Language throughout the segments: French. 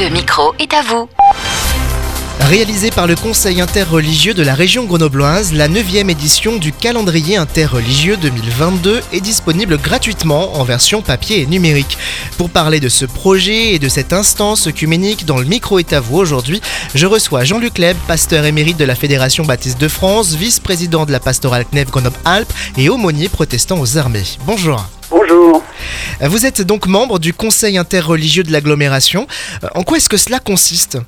Le micro est à vous. Réalisé par le Conseil interreligieux de la région grenobloise, la 9e édition du calendrier interreligieux 2022 est disponible gratuitement en version papier et numérique. Pour parler de ce projet et de cette instance œcuménique dans le micro est à vous aujourd'hui, je reçois Jean-Luc Leb, pasteur émérite de la Fédération baptiste de France, vice-président de la pastorale CNEF Grenoble-Alpes et aumônier protestant aux armées. Bonjour. Bonjour. Vous êtes donc membre du Conseil interreligieux de l'agglomération. En quoi est-ce que cela consiste?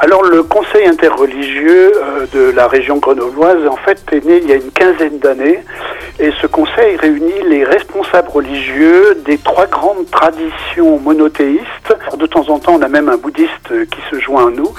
Alors le conseil interreligieux euh, de la région grenobloise en fait est né il y a une quinzaine d'années et ce conseil réunit les responsables religieux des trois grandes traditions monothéistes. de temps en temps on a même un bouddhiste qui se joint à nous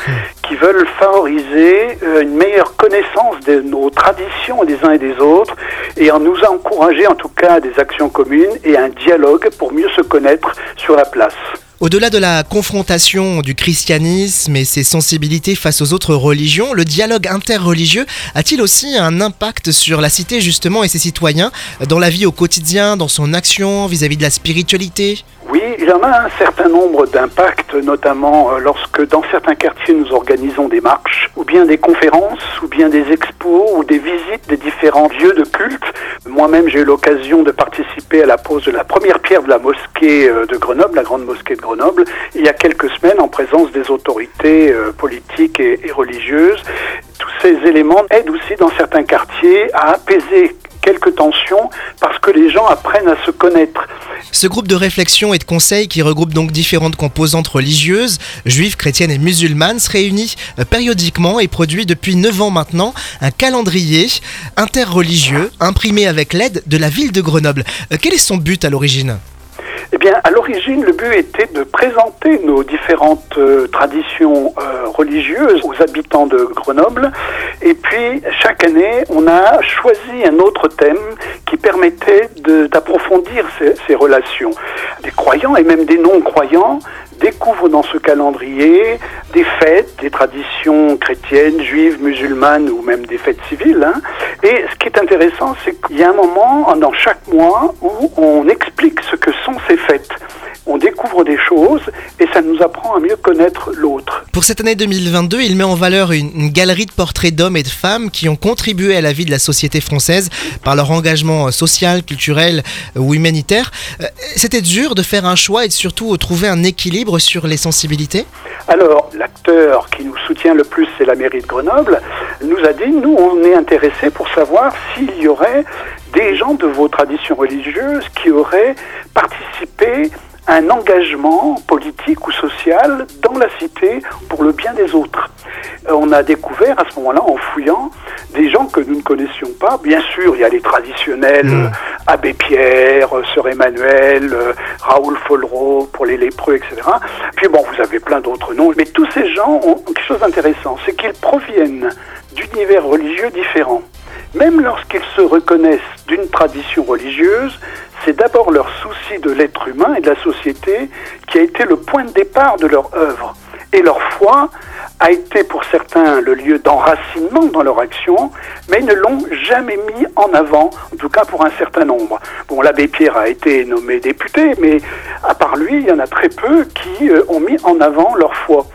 qui veulent favoriser euh, une meilleure connaissance de nos traditions des uns et des autres et en nous encourager en tout cas à des actions communes et un dialogue pour mieux se connaître sur la place. Au-delà de la confrontation du christianisme et ses sensibilités face aux autres religions, le dialogue interreligieux a-t-il aussi un impact sur la cité justement et ses citoyens dans la vie au quotidien, dans son action vis-à-vis de la spiritualité? Oui, il y en a un certain nombre d'impacts, notamment euh, lorsque dans certains quartiers nous organisons des marches, ou bien des conférences, ou bien des expos, ou des visites des différents lieux de culte. Moi-même, j'ai eu l'occasion de participer à la pose de la première pierre de la mosquée euh, de Grenoble, la grande mosquée de Grenoble, il y a quelques semaines en présence des autorités euh, politiques et, et religieuses. Tous ces éléments aident aussi dans certains quartiers à apaiser quelques tensions parce que les gens apprennent à se connaître. Ce groupe de réflexion et de conseil qui regroupe donc différentes composantes religieuses, juives, chrétiennes et musulmanes, se réunit euh, périodiquement et produit depuis 9 ans maintenant un calendrier interreligieux imprimé avec l'aide de la ville de Grenoble. Euh, quel est son but à l'origine? Eh bien, à l'origine, le but était de présenter nos différentes euh, traditions euh, religieuses aux habitants de Grenoble. Et puis, chaque année, on a choisi un autre thème qui permettait d'approfondir ces, ces relations. Des croyants et même des non-croyants découvre dans ce calendrier des fêtes, des traditions chrétiennes, juives, musulmanes ou même des fêtes civiles. Hein. Et ce qui est intéressant, c'est qu'il y a un moment dans chaque mois où on explique ce que sont ces fêtes découvre des choses et ça nous apprend à mieux connaître l'autre. Pour cette année 2022, il met en valeur une, galerie de portraits d'hommes et de femmes qui ont contribué à la vie de la société française par leur engagement social, culturel ou humanitaire. Euh, c'était dur de faire un choix et surtout trouver un équilibre sur les sensibilités? Alors, l'acteur qui nous soutient le plus, c'est la mairie de Grenoble, nous a dit, nous, on est intéressés pour savoir s'il y aurait des gens de vos traditions religieuses qui auraient participé un engagement politique ou social dans la cité pour le bien des autres. Euh, on a découvert à ce moment-là, en fouillant, des gens que nous ne connaissions pas. Bien sûr, il y a les traditionnels, mmh. Euh, Abbé Pierre, euh, Sœur Emmanuel, Raoul Follereau pour les lépreux, etc. Puis bon, vous avez plein d'autres noms. Mais tous ces gens ont quelque chose d'intéressant, c'est qu'ils proviennent d'univers religieux différents. Même lorsqu'ils se reconnaissent d'une tradition religieuse, c'est d'abord leur souci de l'être humain et de la société qui a été le point de départ de leur œuvre. Et leur foi a été pour certains le lieu d'enracinement dans leur action, mais ils ne l'ont jamais mis en avant, en tout cas pour un certain nombre. Bon, l'abbé Pierre a été nommé député, mais à part lui, il y en a très peu qui euh, ont mis en avant leur foi.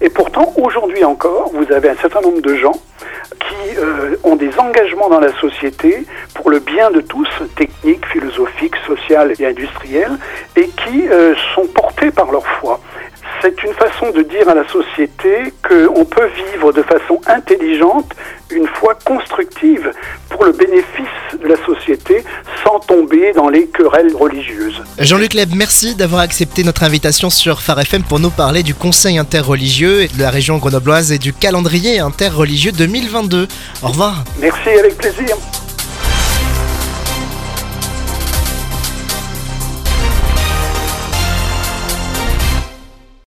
Et pourtant, aujourd'hui encore, vous avez un certain nombre de gens qui euh, ont des engagements dans la société pour le bien de tous, techniques, philosophiques, sociales et industriels, et qui euh, sont portés par leur foi. C'est une façon de dire à la société qu'on peut vivre de façon intelligente une foi constructive pour le bénéfice de la société sans tomber dans les querelles religieuses. Jean-Luc Leb, merci d'avoir accepté notre invitation sur Phare FM pour nous parler du Conseil interreligieux de la région grenobloise et du calendrier interreligieux 2022. Au revoir. Merci, avec plaisir.